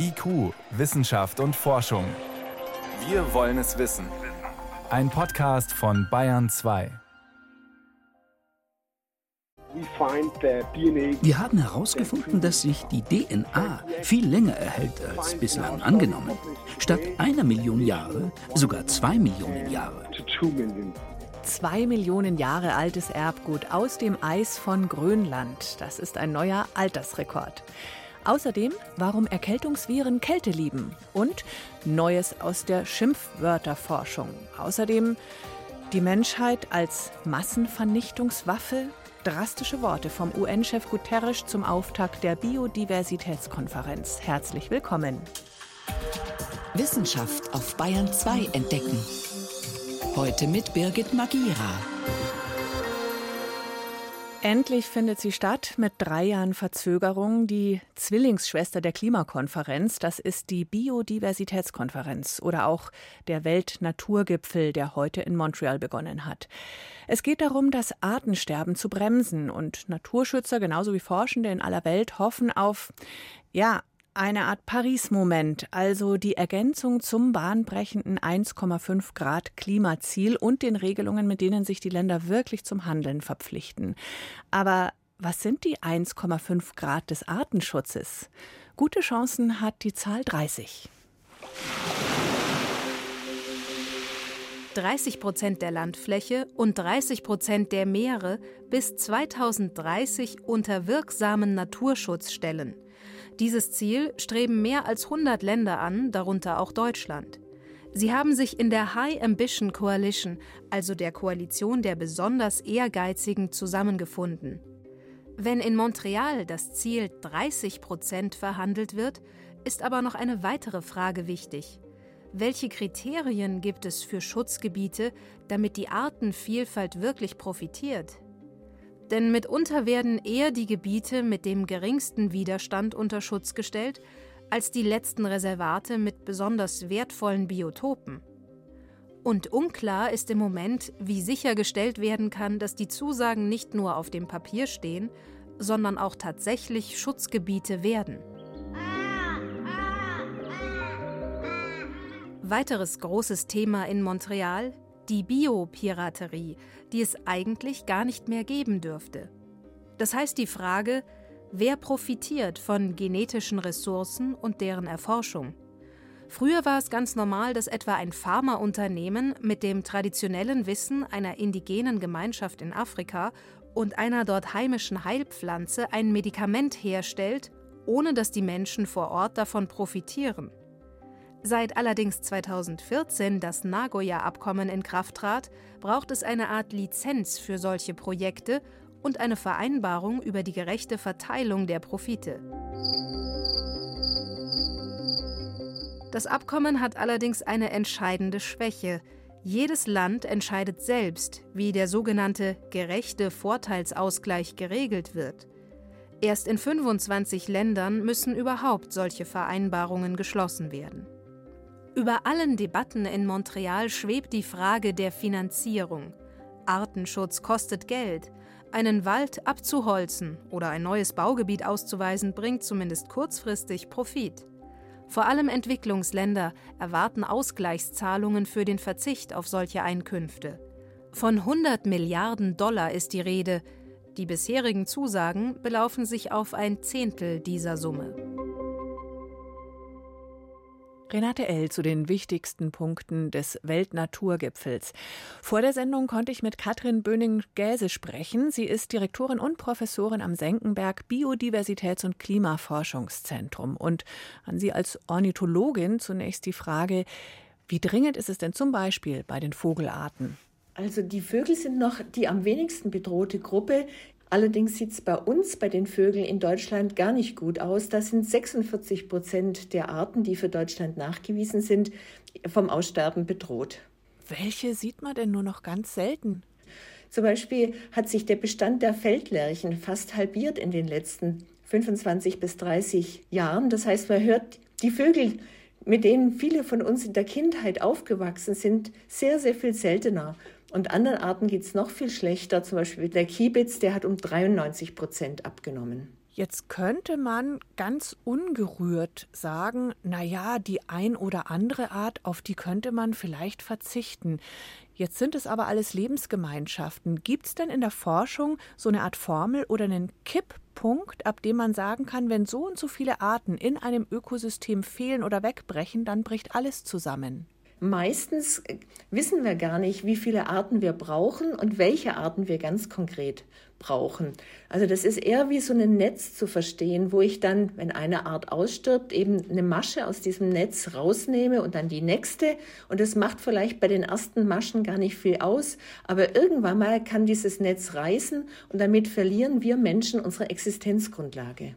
IQ, Wissenschaft und Forschung. Wir wollen es wissen. Ein Podcast von Bayern 2. Wir haben herausgefunden, dass sich die DNA viel länger erhält als bislang angenommen. Statt einer Million Jahre sogar zwei Millionen Jahre. Zwei Millionen Jahre altes Erbgut aus dem Eis von Grönland. Das ist ein neuer Altersrekord. Außerdem, warum Erkältungsviren Kälte lieben und Neues aus der Schimpfwörterforschung. Außerdem die Menschheit als Massenvernichtungswaffe. Drastische Worte vom UN-Chef Guterres zum Auftakt der Biodiversitätskonferenz. Herzlich willkommen. Wissenschaft auf Bayern 2 entdecken. Heute mit Birgit Magira. Endlich findet sie statt mit drei Jahren Verzögerung. Die Zwillingsschwester der Klimakonferenz, das ist die Biodiversitätskonferenz oder auch der Weltnaturgipfel, der heute in Montreal begonnen hat. Es geht darum, das Artensterben zu bremsen und Naturschützer genauso wie Forschende in aller Welt hoffen auf ja, eine Art Paris-Moment, also die Ergänzung zum bahnbrechenden 1,5 Grad Klimaziel und den Regelungen, mit denen sich die Länder wirklich zum Handeln verpflichten. Aber was sind die 1,5 Grad des Artenschutzes? Gute Chancen hat die Zahl 30. 30 Prozent der Landfläche und 30 Prozent der Meere bis 2030 unter wirksamen Naturschutz stellen. Dieses Ziel streben mehr als 100 Länder an, darunter auch Deutschland. Sie haben sich in der High Ambition Coalition, also der Koalition der besonders Ehrgeizigen, zusammengefunden. Wenn in Montreal das Ziel 30 Prozent verhandelt wird, ist aber noch eine weitere Frage wichtig. Welche Kriterien gibt es für Schutzgebiete, damit die Artenvielfalt wirklich profitiert? Denn mitunter werden eher die Gebiete mit dem geringsten Widerstand unter Schutz gestellt, als die letzten Reservate mit besonders wertvollen Biotopen. Und unklar ist im Moment, wie sichergestellt werden kann, dass die Zusagen nicht nur auf dem Papier stehen, sondern auch tatsächlich Schutzgebiete werden. Weiteres großes Thema in Montreal die Biopiraterie, die es eigentlich gar nicht mehr geben dürfte. Das heißt die Frage, wer profitiert von genetischen Ressourcen und deren Erforschung? Früher war es ganz normal, dass etwa ein Pharmaunternehmen mit dem traditionellen Wissen einer indigenen Gemeinschaft in Afrika und einer dort heimischen Heilpflanze ein Medikament herstellt, ohne dass die Menschen vor Ort davon profitieren. Seit allerdings 2014 das Nagoya-Abkommen in Kraft trat, braucht es eine Art Lizenz für solche Projekte und eine Vereinbarung über die gerechte Verteilung der Profite. Das Abkommen hat allerdings eine entscheidende Schwäche. Jedes Land entscheidet selbst, wie der sogenannte gerechte Vorteilsausgleich geregelt wird. Erst in 25 Ländern müssen überhaupt solche Vereinbarungen geschlossen werden. Über allen Debatten in Montreal schwebt die Frage der Finanzierung. Artenschutz kostet Geld. Einen Wald abzuholzen oder ein neues Baugebiet auszuweisen, bringt zumindest kurzfristig Profit. Vor allem Entwicklungsländer erwarten Ausgleichszahlungen für den Verzicht auf solche Einkünfte. Von 100 Milliarden Dollar ist die Rede. Die bisherigen Zusagen belaufen sich auf ein Zehntel dieser Summe. Renate L. zu den wichtigsten Punkten des Weltnaturgipfels. Vor der Sendung konnte ich mit Katrin Böning-Gäse sprechen. Sie ist Direktorin und Professorin am Senckenberg Biodiversitäts- und Klimaforschungszentrum. Und an Sie als Ornithologin zunächst die Frage, wie dringend ist es denn zum Beispiel bei den Vogelarten? Also die Vögel sind noch die am wenigsten bedrohte Gruppe. Allerdings sieht es bei uns, bei den Vögeln in Deutschland gar nicht gut aus. Das sind 46 Prozent der Arten, die für Deutschland nachgewiesen sind, vom Aussterben bedroht. Welche sieht man denn nur noch ganz selten? Zum Beispiel hat sich der Bestand der Feldlerchen fast halbiert in den letzten 25 bis 30 Jahren. Das heißt, man hört die Vögel, mit denen viele von uns in der Kindheit aufgewachsen sind, sehr, sehr viel seltener. Und anderen Arten geht es noch viel schlechter. Zum Beispiel der Kiebitz, der hat um 93 Prozent abgenommen. Jetzt könnte man ganz ungerührt sagen, na ja, die ein oder andere Art, auf die könnte man vielleicht verzichten. Jetzt sind es aber alles Lebensgemeinschaften. Gibt es denn in der Forschung so eine Art Formel oder einen Kipppunkt, ab dem man sagen kann, wenn so und so viele Arten in einem Ökosystem fehlen oder wegbrechen, dann bricht alles zusammen? Meistens äh, wissen wir gar nicht, wie viele Arten wir brauchen und welche Arten wir ganz konkret brauchen. Also das ist eher wie so ein Netz zu verstehen, wo ich dann, wenn eine Art ausstirbt, eben eine Masche aus diesem Netz rausnehme und dann die nächste. Und das macht vielleicht bei den ersten Maschen gar nicht viel aus, aber irgendwann mal kann dieses Netz reißen und damit verlieren wir Menschen unsere Existenzgrundlage.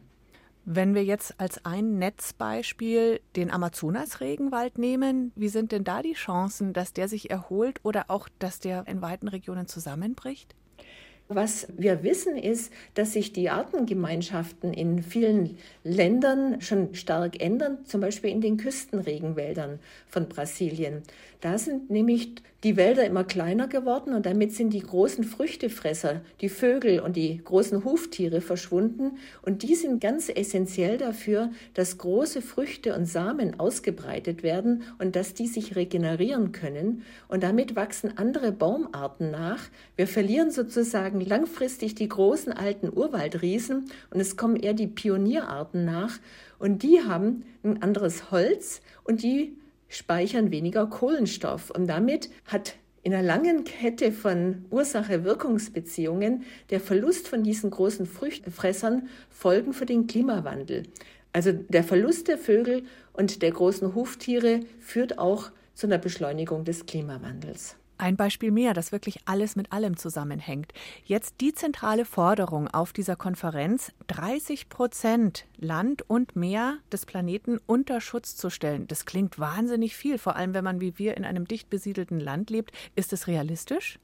Wenn wir jetzt als ein Netzbeispiel den Amazonas-Regenwald nehmen, wie sind denn da die Chancen, dass der sich erholt oder auch, dass der in weiten Regionen zusammenbricht? Was wir wissen ist, dass sich die Artengemeinschaften in vielen Ländern schon stark ändern, zum Beispiel in den Küstenregenwäldern von Brasilien. Da sind nämlich die Wälder immer kleiner geworden und damit sind die großen Früchtefresser, die Vögel und die großen Huftiere verschwunden. Und die sind ganz essentiell dafür, dass große Früchte und Samen ausgebreitet werden und dass die sich regenerieren können. Und damit wachsen andere Baumarten nach. Wir verlieren sozusagen langfristig die großen alten Urwaldriesen und es kommen eher die Pionierarten nach. Und die haben ein anderes Holz und die speichern weniger Kohlenstoff. Und damit hat in einer langen Kette von Ursache-Wirkungsbeziehungen der Verlust von diesen großen Früchtefressern Folgen für den Klimawandel. Also der Verlust der Vögel und der großen Huftiere führt auch zu einer Beschleunigung des Klimawandels. Ein Beispiel mehr, das wirklich alles mit allem zusammenhängt. Jetzt die zentrale Forderung auf dieser Konferenz, 30 Prozent Land und Meer des Planeten unter Schutz zu stellen. Das klingt wahnsinnig viel, vor allem wenn man wie wir in einem dicht besiedelten Land lebt. Ist es realistisch?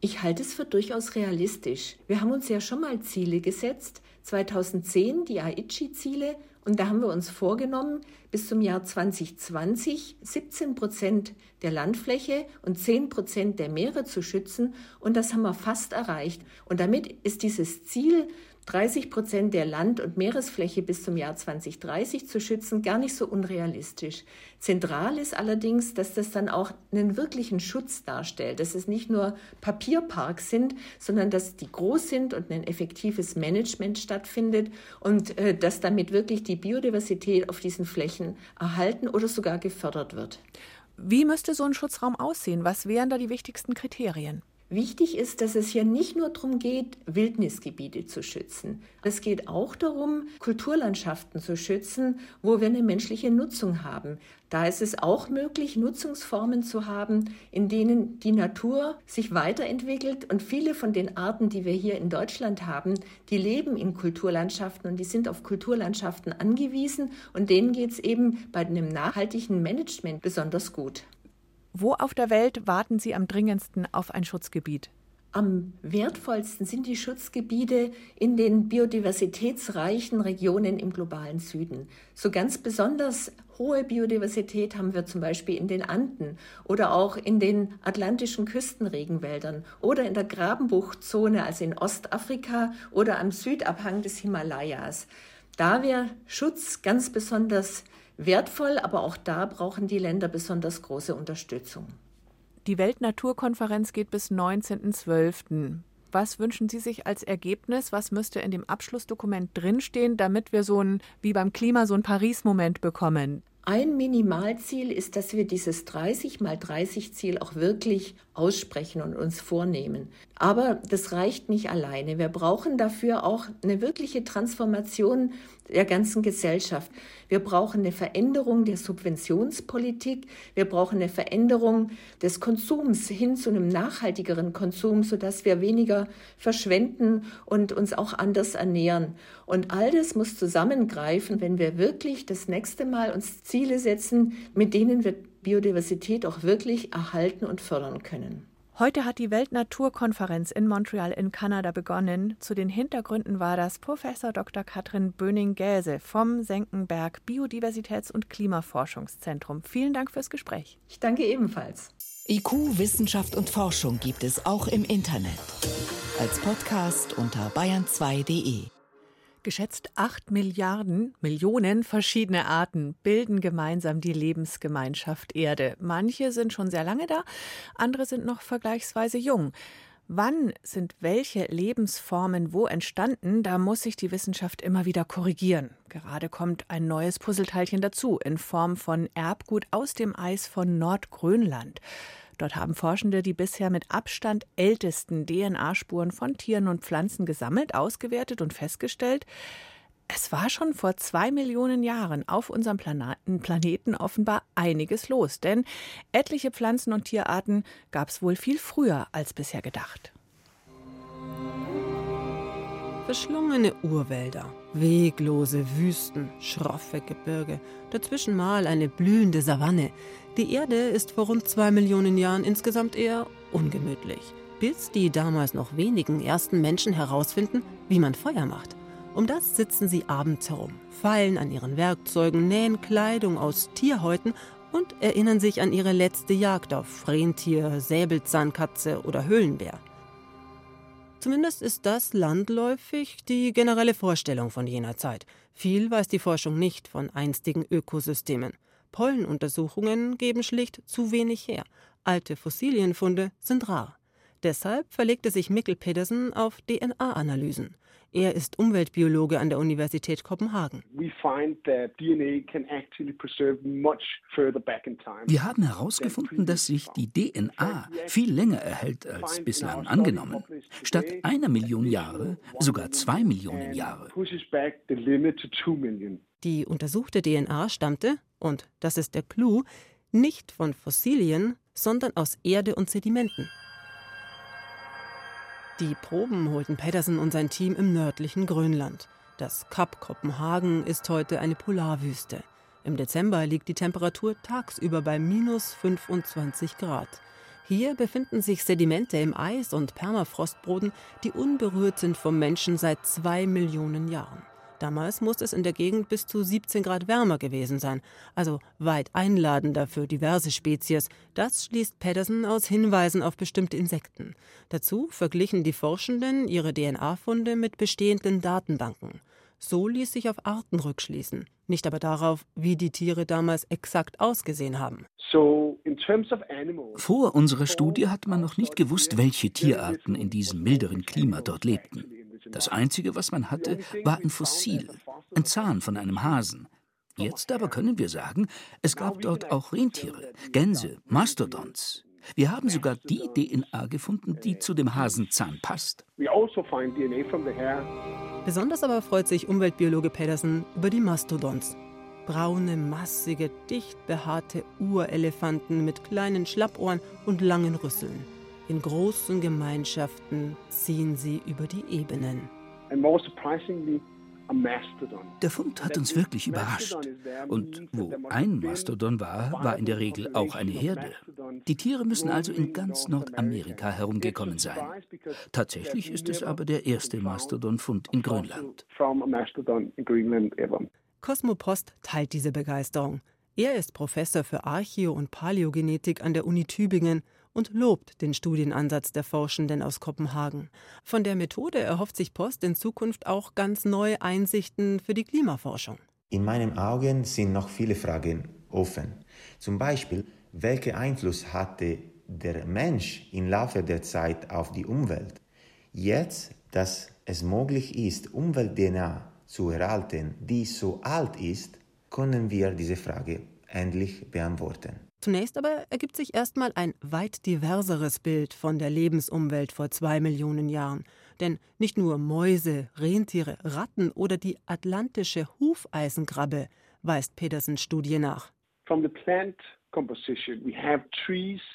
Ich halte es für durchaus realistisch. Wir haben uns ja schon mal Ziele gesetzt. 2010 die Aichi-Ziele und da haben wir uns vorgenommen, bis zum Jahr 2020 17 Prozent der Landfläche und 10 Prozent der Meere zu schützen. Und das haben wir fast erreicht. Und damit ist dieses Ziel 30 Prozent der Land- und Meeresfläche bis zum Jahr 2030 zu schützen, gar nicht so unrealistisch. Zentral ist allerdings, dass das dann auch einen wirklichen Schutz darstellt, dass es nicht nur Papierparks sind, sondern dass die groß sind und ein effektives Management stattfindet und äh, dass damit wirklich die Biodiversität auf diesen Flächen erhalten oder sogar gefördert wird. Wie müsste so ein Schutzraum aussehen? Was wären da die wichtigsten Kriterien? Wichtig ist, dass es hier nicht nur darum geht, Wildnisgebiete zu schützen. Es geht auch darum, Kulturlandschaften zu schützen, wo wir eine menschliche Nutzung haben. Da ist es auch möglich, Nutzungsformen zu haben, in denen die Natur sich weiterentwickelt. Und viele von den Arten, die wir hier in Deutschland haben, die leben in Kulturlandschaften und die sind auf Kulturlandschaften angewiesen. Und denen geht es eben bei einem nachhaltigen Management besonders gut. Wo auf der Welt warten Sie am dringendsten auf ein Schutzgebiet? Am wertvollsten sind die Schutzgebiete in den biodiversitätsreichen Regionen im globalen Süden. So ganz besonders hohe Biodiversität haben wir zum Beispiel in den Anden oder auch in den atlantischen Küstenregenwäldern oder in der Grabenbuchtzone, also in Ostafrika oder am Südabhang des Himalayas. Da wäre Schutz ganz besonders wertvoll, aber auch da brauchen die Länder besonders große Unterstützung. Die Weltnaturkonferenz geht bis 19.12. Was wünschen Sie sich als Ergebnis? Was müsste in dem Abschlussdokument drinstehen, damit wir so ein, wie beim Klima, so ein Paris-Moment bekommen? Ein Minimalziel ist, dass wir dieses 30 mal 30 Ziel auch wirklich aussprechen und uns vornehmen. Aber das reicht nicht alleine. Wir brauchen dafür auch eine wirkliche Transformation der ganzen Gesellschaft. Wir brauchen eine Veränderung der Subventionspolitik. Wir brauchen eine Veränderung des Konsums hin zu einem nachhaltigeren Konsum, sodass wir weniger verschwenden und uns auch anders ernähren. Und all das muss zusammengreifen, wenn wir wirklich das nächste Mal uns Ziele setzen, mit denen wir Biodiversität auch wirklich erhalten und fördern können. Heute hat die Weltnaturkonferenz in Montreal in Kanada begonnen. Zu den Hintergründen war das Professor Dr. Katrin Böning-Gäse vom Senckenberg Biodiversitäts- und Klimaforschungszentrum. Vielen Dank fürs Gespräch. Ich danke ebenfalls. IQ, Wissenschaft und Forschung gibt es auch im Internet. Als Podcast unter bayern2.de. Geschätzt acht Milliarden, Millionen verschiedene Arten bilden gemeinsam die Lebensgemeinschaft Erde. Manche sind schon sehr lange da, andere sind noch vergleichsweise jung. Wann sind welche Lebensformen wo entstanden, da muss sich die Wissenschaft immer wieder korrigieren. Gerade kommt ein neues Puzzleteilchen dazu in Form von Erbgut aus dem Eis von Nordgrönland. Dort haben Forschende die bisher mit Abstand ältesten DNA-Spuren von Tieren und Pflanzen gesammelt, ausgewertet und festgestellt, es war schon vor zwei Millionen Jahren auf unserem Planeten offenbar einiges los, denn etliche Pflanzen- und Tierarten gab es wohl viel früher als bisher gedacht. Verschlungene Urwälder, weglose Wüsten, schroffe Gebirge, dazwischen mal eine blühende Savanne. Die Erde ist vor rund zwei Millionen Jahren insgesamt eher ungemütlich, bis die damals noch wenigen ersten Menschen herausfinden, wie man Feuer macht. Um das sitzen sie abends herum, feilen an ihren Werkzeugen, nähen Kleidung aus Tierhäuten und erinnern sich an ihre letzte Jagd auf Rentier, Säbelzahnkatze oder Höhlenbär. Zumindest ist das landläufig die generelle Vorstellung von jener Zeit. Viel weiß die Forschung nicht von einstigen Ökosystemen. Pollenuntersuchungen geben schlicht zu wenig her. Alte Fossilienfunde sind rar. Deshalb verlegte sich Mikkel Pedersen auf DNA-Analysen. Er ist Umweltbiologe an der Universität Kopenhagen. Wir haben herausgefunden, dass sich die DNA viel länger erhält als bislang angenommen. Statt einer Million Jahre sogar zwei Millionen Jahre. Die untersuchte DNA stammte, und das ist der Clou, nicht von Fossilien, sondern aus Erde und Sedimenten. Die Proben holten Pedersen und sein Team im nördlichen Grönland. Das Kap Kopenhagen ist heute eine Polarwüste. Im Dezember liegt die Temperatur tagsüber bei minus 25 Grad. Hier befinden sich Sedimente im Eis und Permafrostboden, die unberührt sind vom Menschen seit zwei Millionen Jahren. Damals muss es in der Gegend bis zu 17 Grad wärmer gewesen sein, also weit einladender für diverse Spezies. Das schließt Pedersen aus Hinweisen auf bestimmte Insekten. Dazu verglichen die Forschenden ihre DNA-Funde mit bestehenden Datenbanken. So ließ sich auf Arten rückschließen, nicht aber darauf, wie die Tiere damals exakt ausgesehen haben. Vor unserer Studie hat man noch nicht gewusst, welche Tierarten in diesem milderen Klima dort lebten. Das Einzige, was man hatte, war ein Fossil, ein Zahn von einem Hasen. Jetzt aber können wir sagen, es gab dort auch Rentiere, Gänse, Mastodons. Wir haben sogar die DNA gefunden, die zu dem Hasenzahn passt. Also Besonders aber freut sich Umweltbiologe Pedersen über die Mastodons. Braune, massige, dicht behaarte Urelefanten mit kleinen Schlappohren und langen Rüsseln. In großen Gemeinschaften ziehen sie über die Ebenen. Der Fund hat uns wirklich überrascht. Und wo ein Mastodon war, war in der Regel auch eine Herde. Die Tiere müssen also in ganz Nordamerika herumgekommen sein. Tatsächlich ist es aber der erste Mastodon-Fund in Grönland. Cosmopost teilt diese Begeisterung. Er ist Professor für Archäo- und Paläogenetik an der Uni Tübingen und lobt den Studienansatz der Forschenden aus Kopenhagen. Von der Methode erhofft sich Post in Zukunft auch ganz neue Einsichten für die Klimaforschung. In meinen Augen sind noch viele Fragen offen. Zum Beispiel, welchen Einfluss hatte der Mensch im Laufe der Zeit auf die Umwelt? Jetzt, dass es möglich ist, Umwelt-DNA zu erhalten, die so alt ist, können wir diese Frage endlich beantworten. Zunächst aber ergibt sich erstmal ein weit diverseres Bild von der Lebensumwelt vor zwei Millionen Jahren. Denn nicht nur Mäuse, Rentiere, Ratten oder die atlantische Hufeisenkrabbe weist Petersens Studie nach.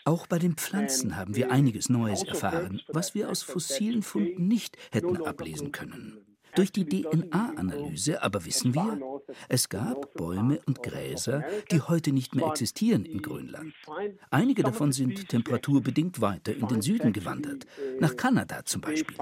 Auch bei den Pflanzen haben wir einiges Neues also erfahren, was wir aus fossilen Funden nicht hätten ablesen können. Durch die DNA-Analyse aber wissen wir, es gab Bäume und Gräser, die heute nicht mehr existieren in Grönland. Einige davon sind temperaturbedingt weiter in den Süden gewandert, nach Kanada zum Beispiel.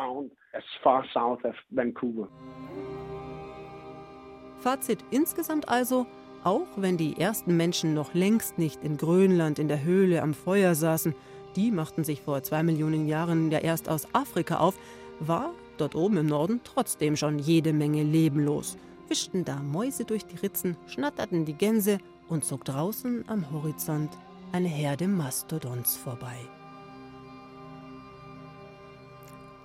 Fazit insgesamt also, auch wenn die ersten Menschen noch längst nicht in Grönland in der Höhle am Feuer saßen, die machten sich vor zwei Millionen Jahren ja erst aus Afrika auf, war dort oben im Norden trotzdem schon jede Menge Leben los. Wischten da Mäuse durch die Ritzen, schnatterten die Gänse und zog draußen am Horizont eine Herde Mastodons vorbei.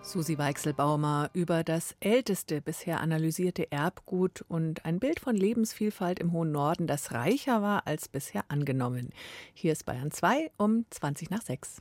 Susi Weichselbaumer über das älteste bisher analysierte Erbgut und ein Bild von Lebensvielfalt im hohen Norden, das reicher war als bisher angenommen. Hier ist Bayern 2 um 20 nach 6.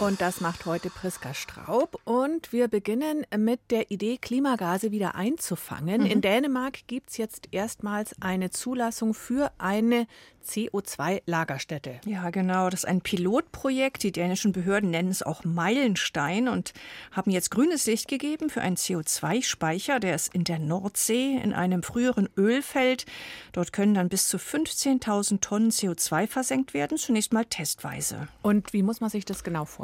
Und das macht heute Priska Straub. Und wir beginnen mit der Idee, Klimagase wieder einzufangen. Mhm. In Dänemark gibt es jetzt erstmals eine Zulassung für eine CO2-Lagerstätte. Ja, genau. Das ist ein Pilotprojekt. Die dänischen Behörden nennen es auch Meilenstein und haben jetzt grünes Licht gegeben für einen CO2-Speicher. Der ist in der Nordsee in einem früheren Ölfeld. Dort können dann bis zu 15.000 Tonnen CO2 versenkt werden, zunächst mal testweise. Und wie muss man sich das genau vorstellen?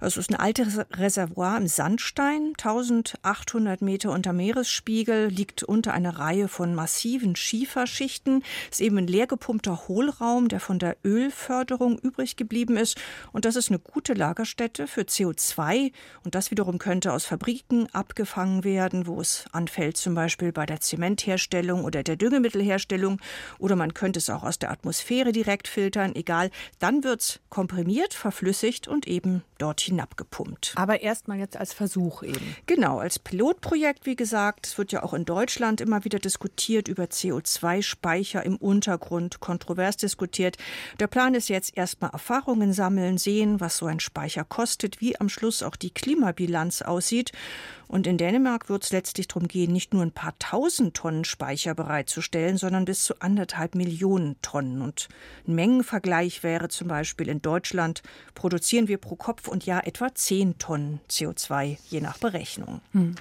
Es ist ein altes Reservoir im Sandstein, 1800 Meter unter Meeresspiegel, liegt unter einer Reihe von massiven Schieferschichten, ist eben ein leer gepumpter guter Hohlraum, der von der Ölförderung übrig geblieben ist. Und das ist eine gute Lagerstätte für CO2. Und das wiederum könnte aus Fabriken abgefangen werden, wo es anfällt, zum Beispiel bei der Zementherstellung oder der Düngemittelherstellung. Oder man könnte es auch aus der Atmosphäre direkt filtern. Egal. Dann wird es komprimiert, verflüssigt und eben dort hinabgepumpt. Aber erstmal jetzt als Versuch eben. Genau, als Pilotprojekt, wie gesagt. Es wird ja auch in Deutschland immer wieder diskutiert über CO2-Speicher im Untergrund, kontrovers diskutiert. Der Plan ist jetzt erstmal Erfahrungen sammeln, sehen, was so ein Speicher kostet, wie am Schluss auch die Klimabilanz aussieht. Und in Dänemark wird es letztlich darum gehen, nicht nur ein paar tausend Tonnen Speicher bereitzustellen, sondern bis zu anderthalb Millionen Tonnen. Und ein Mengenvergleich wäre zum Beispiel in Deutschland produzieren wir pro Kopf und Jahr etwa zehn Tonnen CO2, je nach Berechnung. Hm.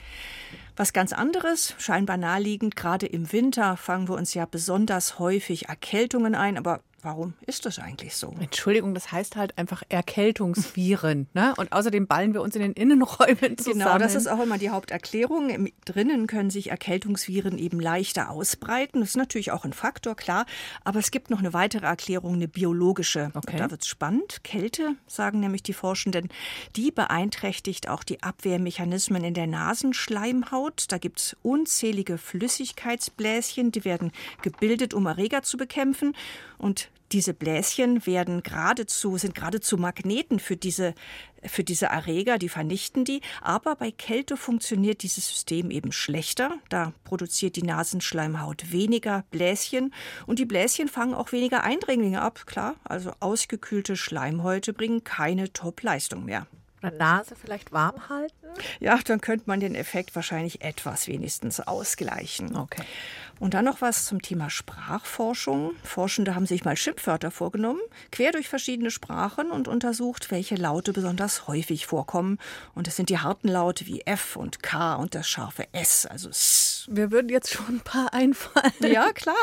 Was ganz anderes, scheinbar naheliegend, gerade im Winter fangen wir uns ja besonders häufig Erkältungen ein, aber Warum ist das eigentlich so? Entschuldigung, das heißt halt einfach Erkältungsviren. ne? Und außerdem ballen wir uns in den Innenräumen zusammen. Genau, das ist auch immer die Haupterklärung. Drinnen können sich Erkältungsviren eben leichter ausbreiten. Das ist natürlich auch ein Faktor, klar. Aber es gibt noch eine weitere Erklärung, eine biologische. Okay. Da wird es spannend. Kälte, sagen nämlich die Forschenden, die beeinträchtigt auch die Abwehrmechanismen in der Nasenschleimhaut. Da gibt es unzählige Flüssigkeitsbläschen, die werden gebildet, um Erreger zu bekämpfen. Und diese Bläschen werden geradezu, sind geradezu Magneten für diese, für diese Erreger, die vernichten die. Aber bei Kälte funktioniert dieses System eben schlechter. Da produziert die Nasenschleimhaut weniger Bläschen und die Bläschen fangen auch weniger Eindringlinge ab. Klar, also ausgekühlte Schleimhäute bringen keine Top-Leistung mehr. Oder Nase vielleicht warm halten? Ja, dann könnte man den Effekt wahrscheinlich etwas wenigstens ausgleichen. Okay. Und dann noch was zum Thema Sprachforschung. Forschende haben sich mal Schimpfwörter vorgenommen, quer durch verschiedene Sprachen und untersucht, welche Laute besonders häufig vorkommen. Und das sind die harten Laute wie F und K und das scharfe S, also S. Wir würden jetzt schon ein paar einfallen. Ja, klar.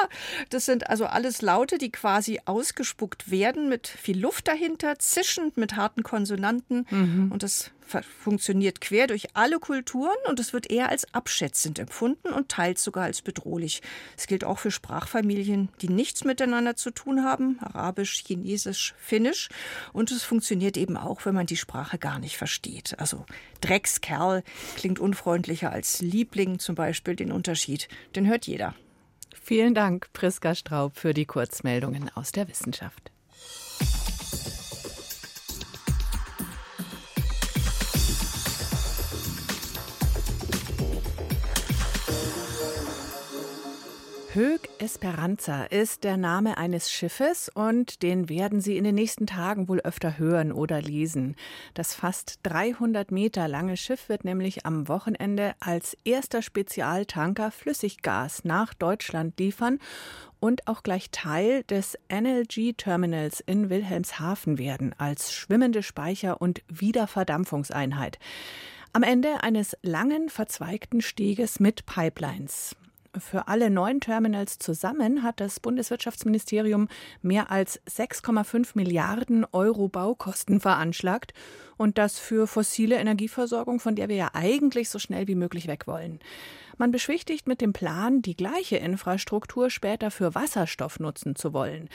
Das sind also alles Laute, die quasi ausgespuckt werden mit viel Luft dahinter, zischend mit harten Konsonanten. Mhm. Und das funktioniert quer durch alle Kulturen und es wird eher als abschätzend empfunden und teils sogar als bedrohlich. Es gilt auch für Sprachfamilien, die nichts miteinander zu tun haben, Arabisch, Chinesisch, Finnisch. Und es funktioniert eben auch, wenn man die Sprache gar nicht versteht. Also Dreckskerl klingt unfreundlicher als Liebling zum Beispiel. Den Unterschied, den hört jeder. Vielen Dank, Priska Straub, für die Kurzmeldungen aus der Wissenschaft. Hög Esperanza ist der Name eines Schiffes und den werden Sie in den nächsten Tagen wohl öfter hören oder lesen. Das fast 300 Meter lange Schiff wird nämlich am Wochenende als erster Spezialtanker Flüssiggas nach Deutschland liefern und auch gleich Teil des NLG Terminals in Wilhelmshaven werden als schwimmende Speicher und Wiederverdampfungseinheit. Am Ende eines langen, verzweigten Steges mit Pipelines. Für alle neun Terminals zusammen hat das Bundeswirtschaftsministerium mehr als 6,5 Milliarden Euro Baukosten veranschlagt. Und das für fossile Energieversorgung, von der wir ja eigentlich so schnell wie möglich weg wollen. Man beschwichtigt mit dem Plan, die gleiche Infrastruktur später für Wasserstoff nutzen zu wollen.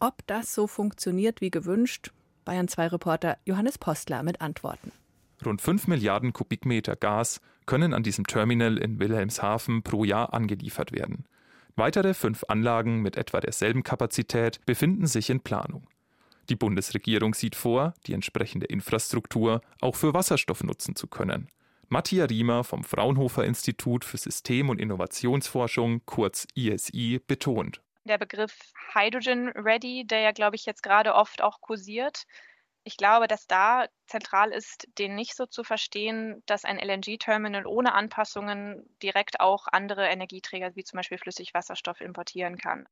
Ob das so funktioniert wie gewünscht, Bayern 2 Reporter Johannes Postler mit Antworten. Rund 5 Milliarden Kubikmeter Gas können an diesem Terminal in Wilhelmshaven pro Jahr angeliefert werden. Weitere fünf Anlagen mit etwa derselben Kapazität befinden sich in Planung. Die Bundesregierung sieht vor, die entsprechende Infrastruktur auch für Wasserstoff nutzen zu können. Matthias Riemer vom Fraunhofer Institut für System- und Innovationsforschung, kurz ISI, betont. Der Begriff Hydrogen Ready, der ja, glaube ich, jetzt gerade oft auch kursiert, ich glaube, dass da zentral ist, den nicht so zu verstehen, dass ein LNG-Terminal ohne Anpassungen direkt auch andere Energieträger wie zum Beispiel Flüssigwasserstoff importieren kann.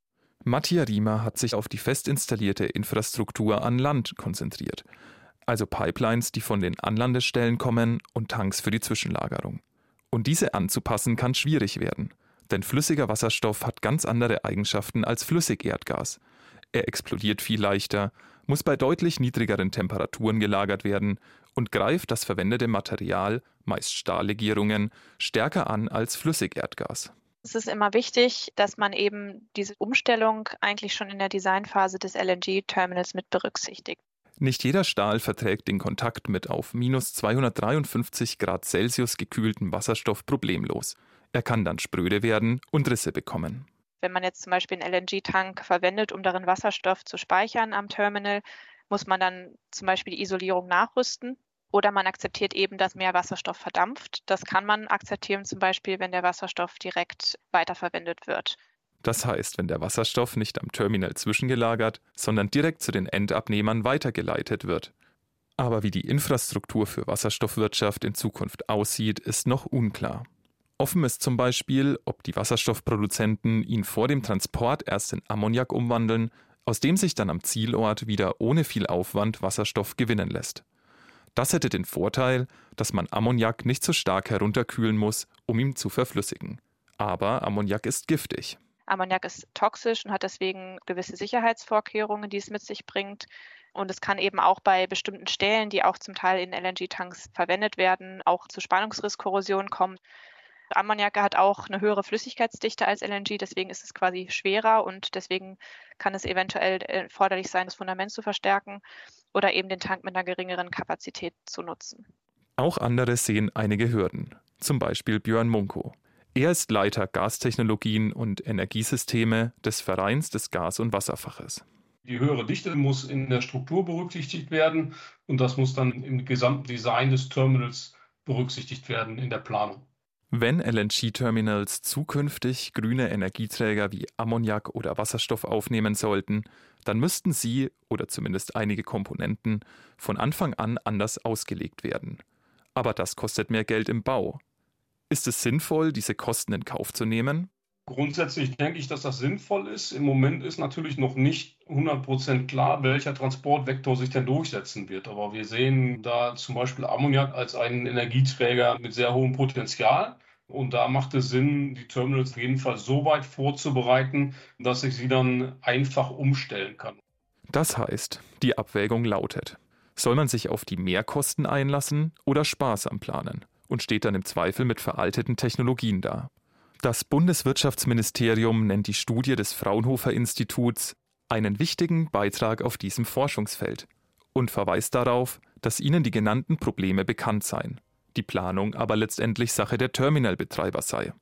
Mattia Riemer hat sich auf die fest installierte Infrastruktur an Land konzentriert, also Pipelines, die von den Anlandestellen kommen und Tanks für die Zwischenlagerung. Und diese anzupassen kann schwierig werden, denn flüssiger Wasserstoff hat ganz andere Eigenschaften als Flüssigerdgas. Er explodiert viel leichter, muss bei deutlich niedrigeren Temperaturen gelagert werden und greift das verwendete Material, meist Stahllegierungen, stärker an als Flüssigerdgas. Es ist immer wichtig, dass man eben diese Umstellung eigentlich schon in der Designphase des LNG-Terminals mit berücksichtigt. Nicht jeder Stahl verträgt den Kontakt mit auf minus 253 Grad Celsius gekühlten Wasserstoff problemlos. Er kann dann spröde werden und Risse bekommen. Wenn man jetzt zum Beispiel einen LNG-Tank verwendet, um darin Wasserstoff zu speichern am Terminal, muss man dann zum Beispiel die Isolierung nachrüsten oder man akzeptiert eben, dass mehr Wasserstoff verdampft. Das kann man akzeptieren, zum Beispiel, wenn der Wasserstoff direkt weiterverwendet wird. Das heißt, wenn der Wasserstoff nicht am Terminal zwischengelagert, sondern direkt zu den Endabnehmern weitergeleitet wird. Aber wie die Infrastruktur für Wasserstoffwirtschaft in Zukunft aussieht, ist noch unklar. Offen ist zum Beispiel, ob die Wasserstoffproduzenten ihn vor dem Transport erst in Ammoniak umwandeln, aus dem sich dann am Zielort wieder ohne viel Aufwand Wasserstoff gewinnen lässt. Das hätte den Vorteil, dass man Ammoniak nicht so stark herunterkühlen muss, um ihn zu verflüssigen. Aber Ammoniak ist giftig. Ammoniak ist toxisch und hat deswegen gewisse Sicherheitsvorkehrungen, die es mit sich bringt. Und es kann eben auch bei bestimmten Stellen, die auch zum Teil in LNG-Tanks verwendet werden, auch zu Spannungsrisskorrosion kommen. Ammoniak hat auch eine höhere Flüssigkeitsdichte als LNG, deswegen ist es quasi schwerer und deswegen kann es eventuell erforderlich sein, das Fundament zu verstärken oder eben den Tank mit einer geringeren Kapazität zu nutzen. Auch andere sehen einige Hürden, zum Beispiel Björn Munko. Er ist Leiter Gastechnologien und Energiesysteme des Vereins des Gas- und Wasserfaches. Die höhere Dichte muss in der Struktur berücksichtigt werden und das muss dann im gesamten Design des Terminals berücksichtigt werden in der Planung. Wenn LNG-Terminals zukünftig grüne Energieträger wie Ammoniak oder Wasserstoff aufnehmen sollten, dann müssten sie, oder zumindest einige Komponenten, von Anfang an anders ausgelegt werden. Aber das kostet mehr Geld im Bau. Ist es sinnvoll, diese Kosten in Kauf zu nehmen? Grundsätzlich denke ich, dass das sinnvoll ist. Im Moment ist natürlich noch nicht 100% klar, welcher Transportvektor sich denn durchsetzen wird. Aber wir sehen da zum Beispiel Ammoniak als einen Energieträger mit sehr hohem Potenzial. Und da macht es Sinn, die Terminals auf jeden Fall so weit vorzubereiten, dass ich sie dann einfach umstellen kann. Das heißt, die Abwägung lautet, soll man sich auf die Mehrkosten einlassen oder sparsam planen und steht dann im Zweifel mit veralteten Technologien da. Das Bundeswirtschaftsministerium nennt die Studie des Fraunhofer Instituts einen wichtigen Beitrag auf diesem Forschungsfeld und verweist darauf, dass ihnen die genannten Probleme bekannt seien die Planung aber letztendlich Sache der Terminalbetreiber sei.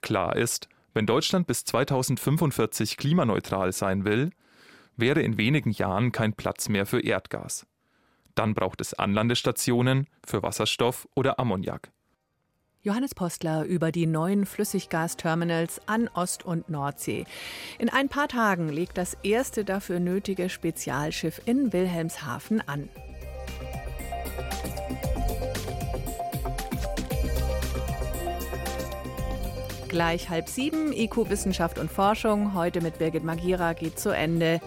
Klar ist, wenn Deutschland bis 2045 klimaneutral sein will, wäre in wenigen Jahren kein Platz mehr für Erdgas. Dann braucht es Anlandestationen für Wasserstoff oder Ammoniak. Johannes Postler über die neuen Flüssiggasterminals an Ost- und Nordsee. In ein paar Tagen legt das erste dafür nötige Spezialschiff in Wilhelmshaven an. Gleich halb sieben, IQ Wissenschaft und Forschung. Heute mit Birgit Magira geht zu Ende.